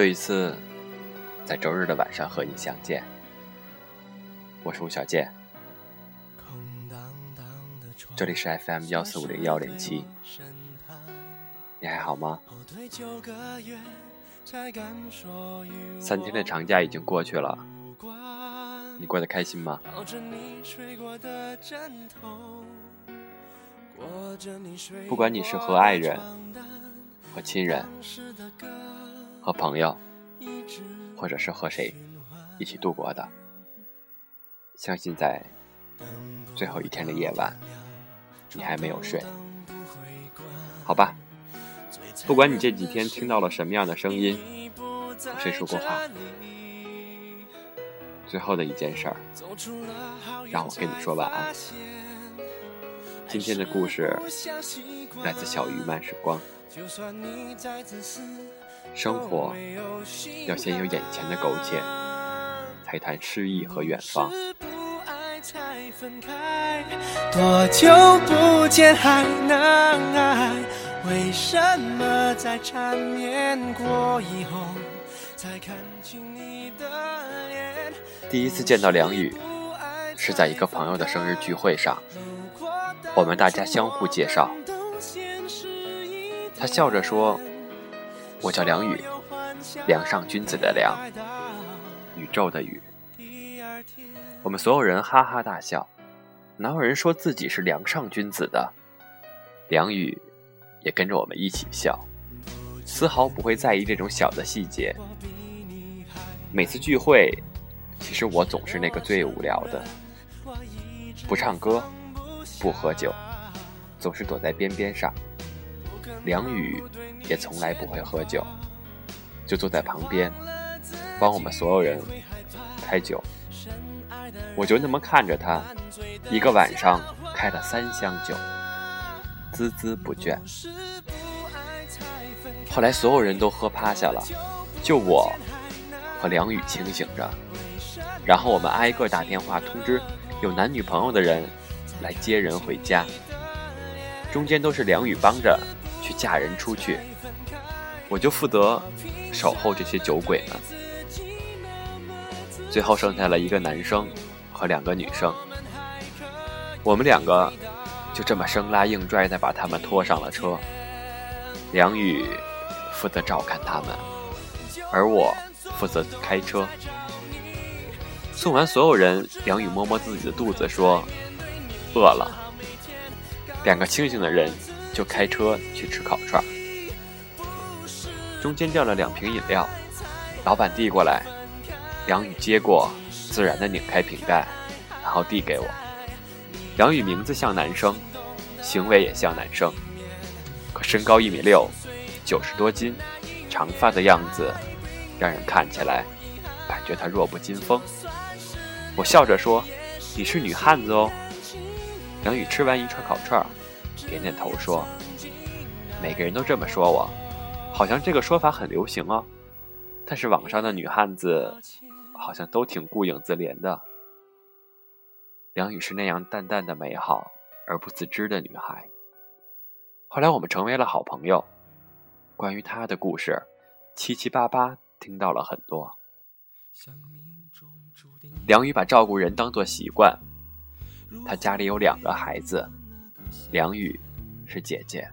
又一次在周日的晚上和你相见，我是吴小健，这里是 FM 幺四五零幺零七，你还好吗？三天的长假已经过去了，你过得开心吗？不管你是和爱人、和亲人、和朋友，或者是和谁一起度过的，相信在最后一天的夜晚，你还没有睡，好吧？不管你这几天听到了什么样的声音，和谁说过话，最后的一件事儿，让我跟你说晚安。今天的故事来自小鱼慢时光。生活要先有眼前的苟且，才谈诗意和远方。多久不见还能爱？为什么在缠绵过以后才看清你的脸？第一次见到梁宇，是在一个朋友的生日聚会上。我们大家相互介绍，他笑着说：“我叫梁宇，梁上君子的梁，宇宙的宇。”我们所有人哈哈大笑，哪有人说自己是梁上君子的？梁宇也跟着我们一起笑，丝毫不会在意这种小的细节。每次聚会，其实我总是那个最无聊的，不唱歌。不喝酒，总是躲在边边上。梁宇也从来不会喝酒，就坐在旁边，帮我们所有人开酒。我就那么看着他，一个晚上开了三箱酒，孜孜不倦。后来所有人都喝趴下了，就我和梁宇清醒着。然后我们挨个打电话通知有男女朋友的人。来接人回家，中间都是梁宇帮着去嫁人出去，我就负责守候这些酒鬼们。最后剩下了一个男生和两个女生，我们两个就这么生拉硬拽的把他们拖上了车。梁宇负责照看他们，而我负责开车。送完所有人，梁宇摸摸自己的肚子说。饿了，两个清醒的人就开车去吃烤串。中间掉了两瓶饮料，老板递过来，梁宇接过，自然的拧开瓶盖，然后递给我。梁宇名字像男生，行为也像男生，可身高一米六，九十多斤，长发的样子，让人看起来感觉他弱不禁风。我笑着说：“你是女汉子哦。”梁宇吃完一串烤串，点点头说：“每个人都这么说我，好像这个说法很流行哦。但是网上的女汉子好像都挺顾影自怜的。”梁宇是那样淡淡的美好而不自知的女孩。后来我们成为了好朋友，关于她的故事，七七八八听到了很多。梁宇把照顾人当做习惯。他家里有两个孩子，梁宇是姐姐。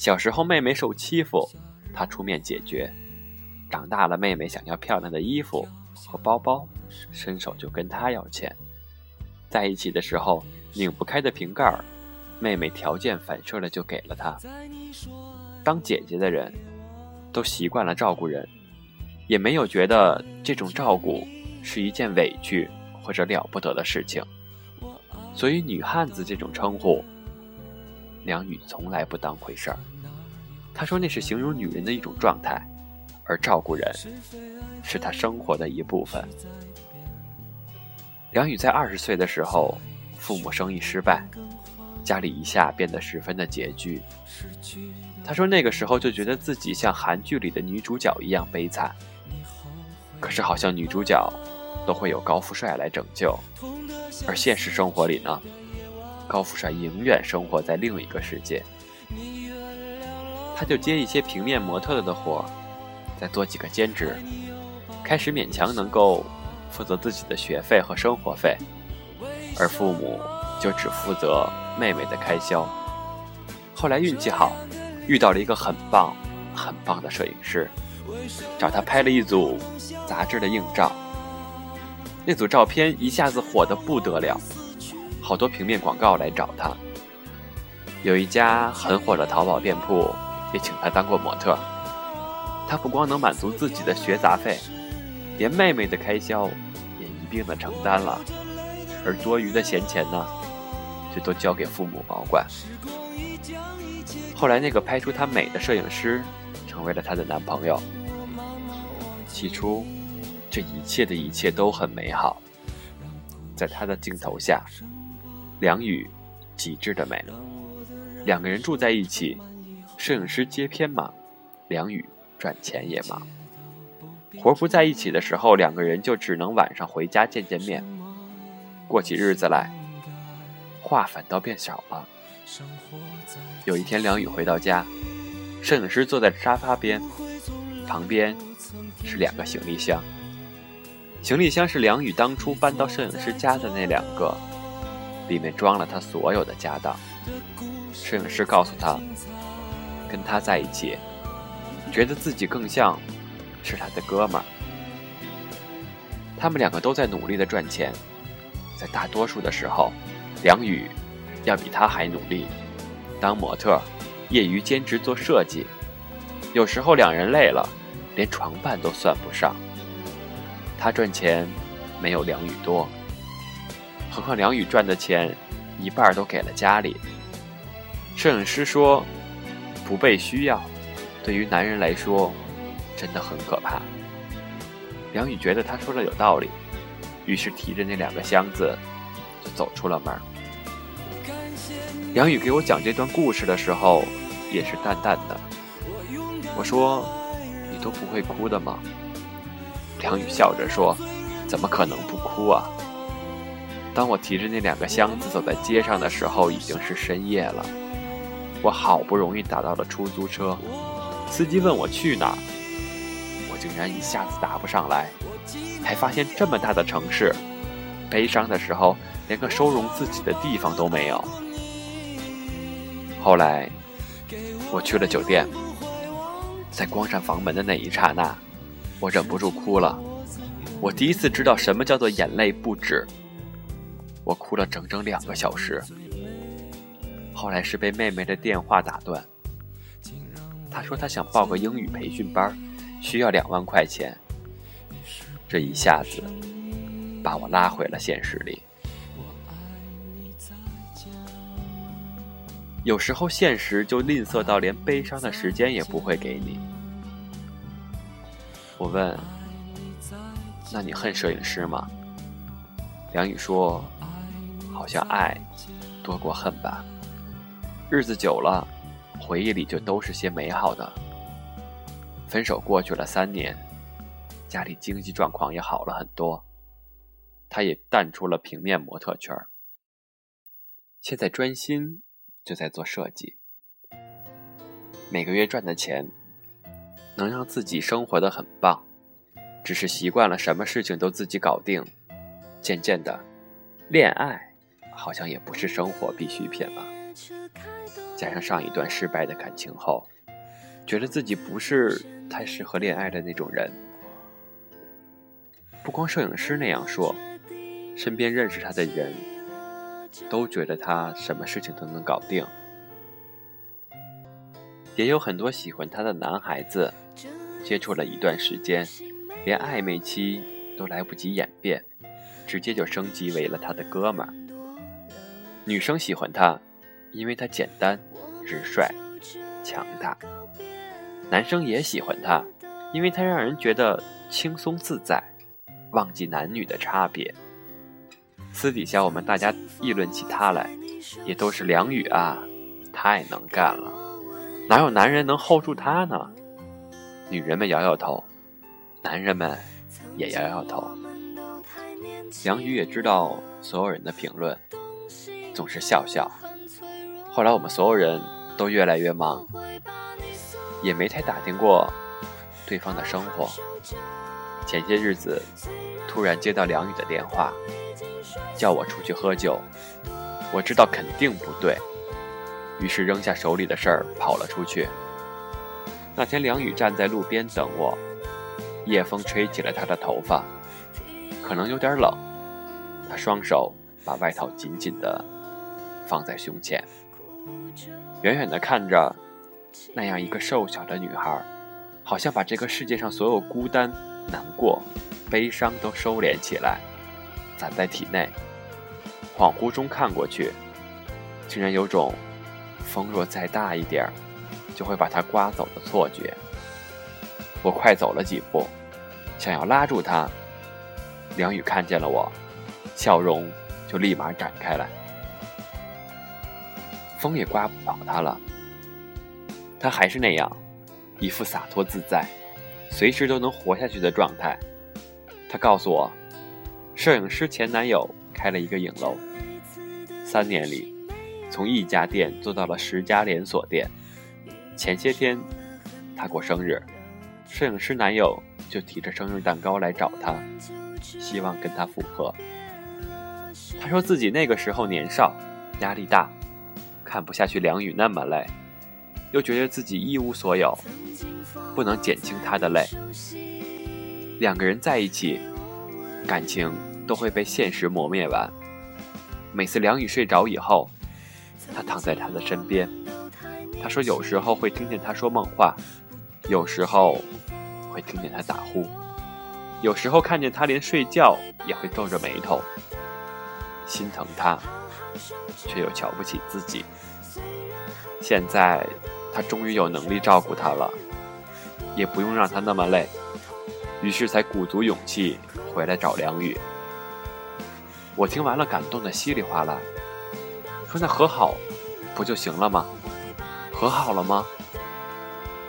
小时候妹妹受欺负，他出面解决；长大了妹妹想要漂亮的衣服和包包，伸手就跟他要钱。在一起的时候，拧不开的瓶盖，妹妹条件反射的就给了他。当姐姐的人，都习惯了照顾人，也没有觉得这种照顾是一件委屈或者了不得的事情。所以“女汉子”这种称呼，梁宇从来不当回事儿。他说那是形容女人的一种状态，而照顾人是他生活的一部分。梁宇在二十岁的时候，父母生意失败，家里一下变得十分的拮据。他说那个时候就觉得自己像韩剧里的女主角一样悲惨。可是好像女主角都会有高富帅来拯救。而现实生活里呢，高富帅永远生活在另一个世界。他就接一些平面模特的活再做几个兼职，开始勉强能够负责自己的学费和生活费，而父母就只负责妹妹的开销。后来运气好，遇到了一个很棒、很棒的摄影师，找他拍了一组杂志的硬照。那组照片一下子火得不得了，好多平面广告来找他。有一家很火的淘宝店铺也请他当过模特。他不光能满足自己的学杂费，连妹妹的开销也一并的承担了，而多余的闲钱呢，就都交给父母保管。后来，那个拍出她美的摄影师成为了她的男朋友。起初，这一切的一切都很美好，在他的镜头下，梁宇极致的美。两个人住在一起，摄影师接片忙，梁宇。赚钱也忙，活不在一起的时候，两个人就只能晚上回家见见面。过起日子来，话反倒变少了。有一天，梁宇回到家，摄影师坐在沙发边，旁边是两个行李箱。行李箱是梁宇当初搬到摄影师家的那两个，里面装了他所有的家当。摄影师告诉他，跟他在一起。觉得自己更像是他的哥们儿，他们两个都在努力的赚钱，在大多数的时候，梁宇要比他还努力，当模特，业余兼职做设计，有时候两人累了，连床伴都算不上。他赚钱没有梁宇多，何况梁宇赚的钱一半都给了家里。摄影师说，不被需要。对于男人来说，真的很可怕。梁宇觉得他说的有道理，于是提着那两个箱子就走出了门。梁宇给我讲这段故事的时候，也是淡淡的。我说：“你都不会哭的吗？”梁宇笑着说：“怎么可能不哭啊？”当我提着那两个箱子走在街上的时候，已经是深夜了。我好不容易打到了出租车。司机问我去哪儿，我竟然一下子答不上来，才发现这么大的城市，悲伤的时候连个收容自己的地方都没有。后来，我去了酒店，在关上房门的那一刹那，我忍不住哭了。我第一次知道什么叫做眼泪不止，我哭了整整两个小时。后来是被妹妹的电话打断。她说她想报个英语培训班，需要两万块钱。这一下子把我拉回了现实里。有时候现实就吝啬到连悲伤的时间也不会给你。我问：“那你恨摄影师吗？”梁宇说：“好像爱多过恨吧。日子久了。”回忆里就都是些美好的。分手过去了三年，家里经济状况也好了很多，他也淡出了平面模特圈现在专心就在做设计。每个月赚的钱能让自己生活的很棒，只是习惯了什么事情都自己搞定，渐渐的，恋爱好像也不是生活必需品了。加上上一段失败的感情后，觉得自己不是太适合恋爱的那种人。不光摄影师那样说，身边认识他的人都觉得他什么事情都能搞定。也有很多喜欢他的男孩子，接触了一段时间，连暧昧期都来不及演变，直接就升级为了他的哥们儿。女生喜欢他，因为他简单。直率、强大，男生也喜欢他，因为他让人觉得轻松自在，忘记男女的差别。私底下我们大家议论起他来，也都是梁宇啊，太能干了，哪有男人能 hold 住他呢？女人们摇摇头，男人们也摇摇头。梁宇也知道所有人的评论，总是笑笑。后来我们所有人都越来越忙，也没太打听过对方的生活。前些日子，突然接到梁宇的电话，叫我出去喝酒。我知道肯定不对，于是扔下手里的事儿跑了出去。那天，梁宇站在路边等我，夜风吹起了他的头发，可能有点冷。他双手把外套紧紧地放在胸前，远远地看着那样一个瘦小的女孩，好像把这个世界上所有孤单、难过、悲伤都收敛起来，攒在体内。恍惚中看过去，竟然有种风若再大一点儿，就会把它刮走的错觉。我快走了几步，想要拉住他。梁宇看见了我，笑容就立马展开来。风也刮不倒他了，他还是那样，一副洒脱自在，随时都能活下去的状态。他告诉我，摄影师前男友开了一个影楼。三年里，从一家店做到了十家连锁店。前些天，他过生日，摄影师男友就提着生日蛋糕来找他，希望跟他复合。他说自己那个时候年少，压力大，看不下去梁宇那么累，又觉得自己一无所有，不能减轻他的累。两个人在一起，感情都会被现实磨灭完。每次梁宇睡着以后，他躺在他的身边。他说：“有时候会听见他说梦话，有时候会听见他打呼，有时候看见他连睡觉也会皱着眉头，心疼他，却又瞧不起自己。现在他终于有能力照顾他了，也不用让他那么累，于是才鼓足勇气回来找梁宇。”我听完了，感动的稀里哗啦，说：“那和好不就行了吗？和好了吗？”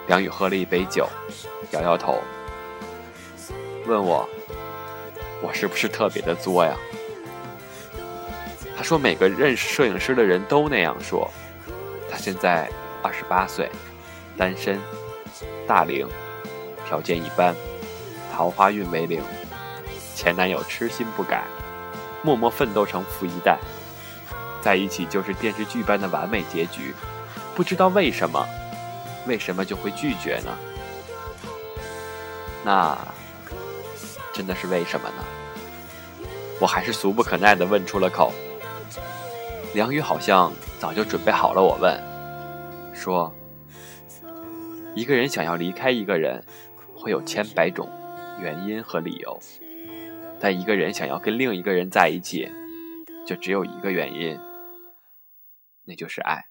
梁宇喝了一杯酒，摇摇头，问我：“我是不是特别的作呀？”他说：“每个认识摄影师的人都那样说。”他现在二十八岁，单身，大龄，条件一般，桃花运为零，前男友痴心不改。默默奋斗成富一代，在一起就是电视剧般的完美结局。不知道为什么，为什么就会拒绝呢？那真的是为什么呢？我还是俗不可耐的问出了口。梁宇好像早就准备好了，我问，说：一个人想要离开一个人，会有千百种原因和理由。但一个人想要跟另一个人在一起，就只有一个原因，那就是爱。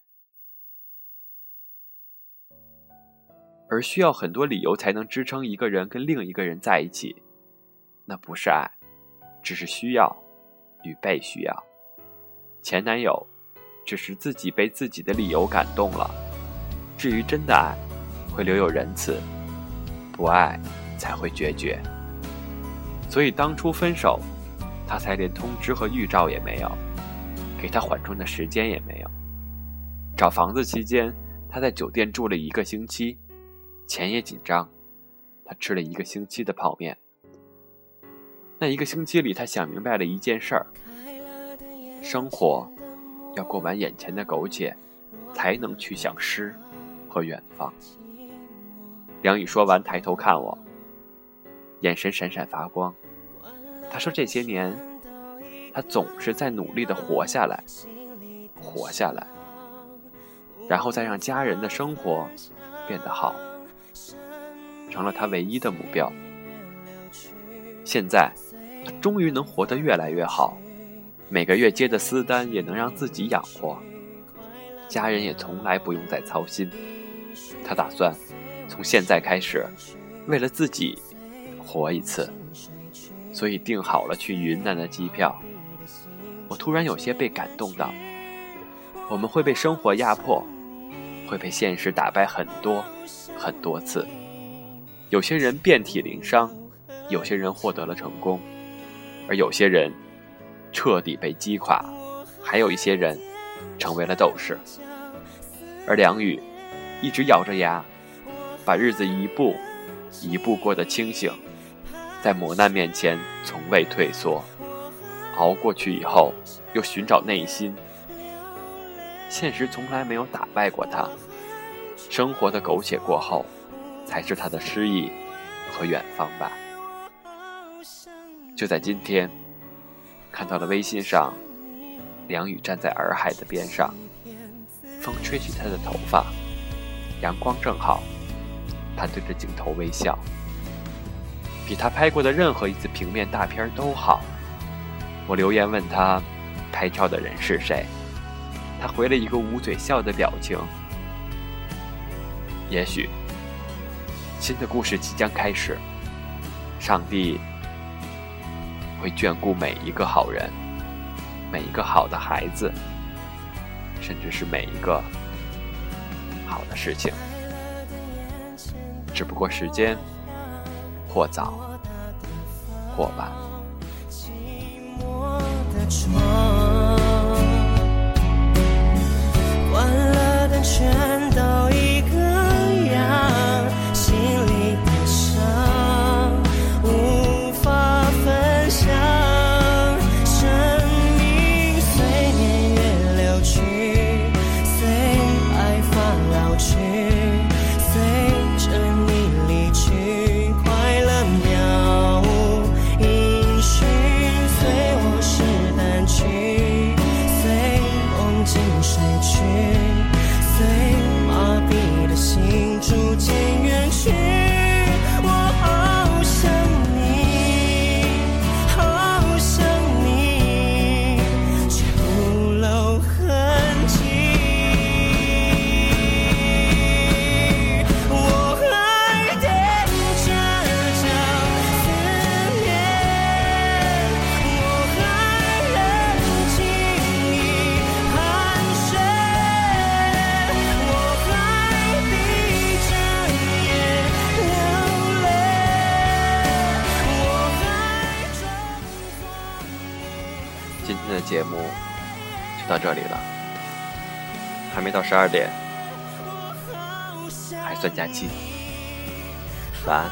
而需要很多理由才能支撑一个人跟另一个人在一起，那不是爱，只是需要与被需要。前男友只是自己被自己的理由感动了，至于真的爱，会留有仁慈；不爱，才会决绝。所以当初分手，他才连通知和预兆也没有，给他缓冲的时间也没有。找房子期间，他在酒店住了一个星期，钱也紧张，他吃了一个星期的泡面。那一个星期里，他想明白了一件事儿：生活要过完眼前的苟且，才能去想诗和远方。梁宇说完，抬头看我。眼神闪闪发光，他说：“这些年，他总是在努力的活下来，活下来，然后再让家人的生活变得好，成了他唯一的目标。现在，他终于能活得越来越好，每个月接的私单也能让自己养活，家人也从来不用再操心。他打算从现在开始，为了自己。”活一次，所以订好了去云南的机票。我突然有些被感动到。我们会被生活压迫，会被现实打败很多很多次。有些人遍体鳞伤，有些人获得了成功，而有些人彻底被击垮，还有一些人成为了斗士。而梁宇一直咬着牙，把日子一步一步过得清醒，在磨难面前从未退缩，熬过去以后又寻找内心。现实从来没有打败过他，生活的苟且过后，才是他的诗意和远方吧。就在今天，看到了微信上，梁宇站在洱海的边上，风吹起他的头发，阳光正好，他对着镜头微笑，比他拍过的任何一次平面大片都好。我留言问他，拍照的人是谁？他回了一个捂嘴笑的表情。也许，新的故事即将开始，上帝会眷顾每一个好人，每一个好的孩子，甚至是每一个好的事情。只不过时间或早或晚。全都还没到十二点，还算假期，晚安。